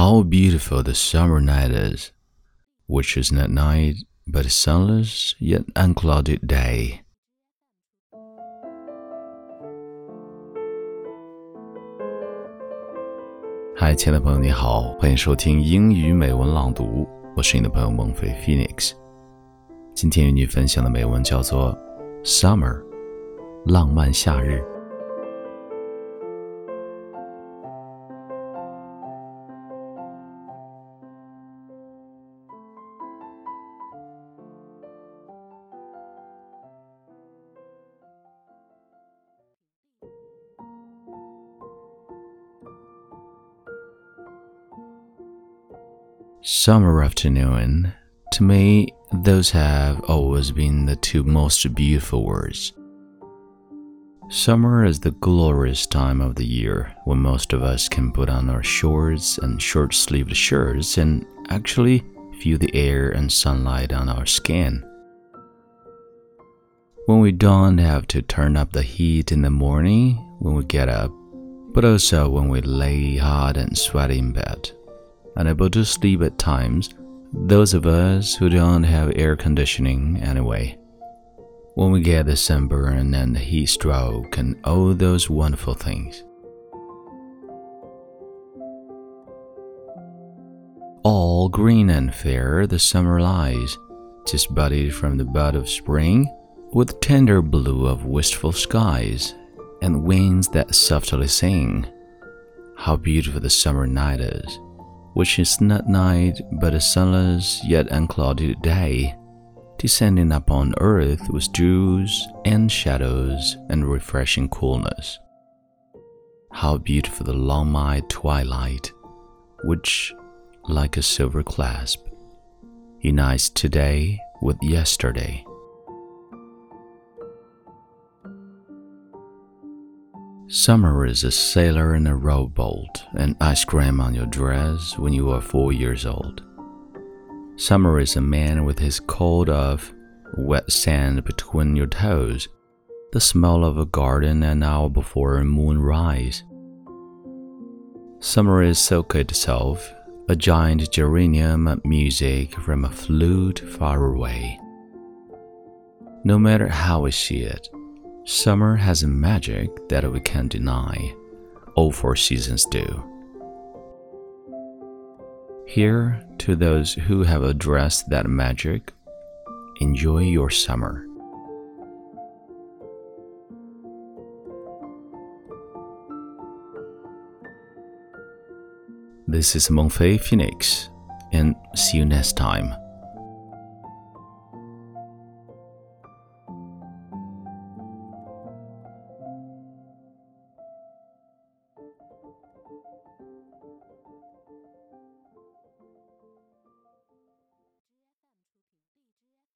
How beautiful the summer night is, which is not night but a sunless yet unclouded day. 嗨，亲爱的朋友，你好，欢迎收听英语美文朗读，我是你的朋友孟非 Phoenix。今天与你分享的美文叫做《Summer》，浪漫夏日。Summer afternoon, to me, those have always been the two most beautiful words. Summer is the glorious time of the year when most of us can put on our shorts and short sleeved shirts and actually feel the air and sunlight on our skin. When we don't have to turn up the heat in the morning when we get up, but also when we lay hot and sweaty in bed unable to sleep at times, those of us who don't have air conditioning anyway. When we get the sunburn and the heat stroke and all those wonderful things. All green and fair the summer lies, just budded from the bud of spring, with tender blue of wistful skies, and winds that softly sing. How beautiful the summer night is! Which is not night but a sunless yet unclouded day, descending upon earth with dews and shadows and refreshing coolness. How beautiful the long eyed twilight, which, like a silver clasp, unites today with yesterday. Summer is a sailor in a rowboat and ice cream on your dress when you are four years old. Summer is a man with his coat of wet sand between your toes, the smell of a garden an hour before moonrise. Summer is silk itself, a giant geranium of music from a flute far away. No matter how we see it, Summer has a magic that we can't deny. All four seasons do. Here, to those who have addressed that magic, enjoy your summer. This is Mengfei Phoenix, and see you next time.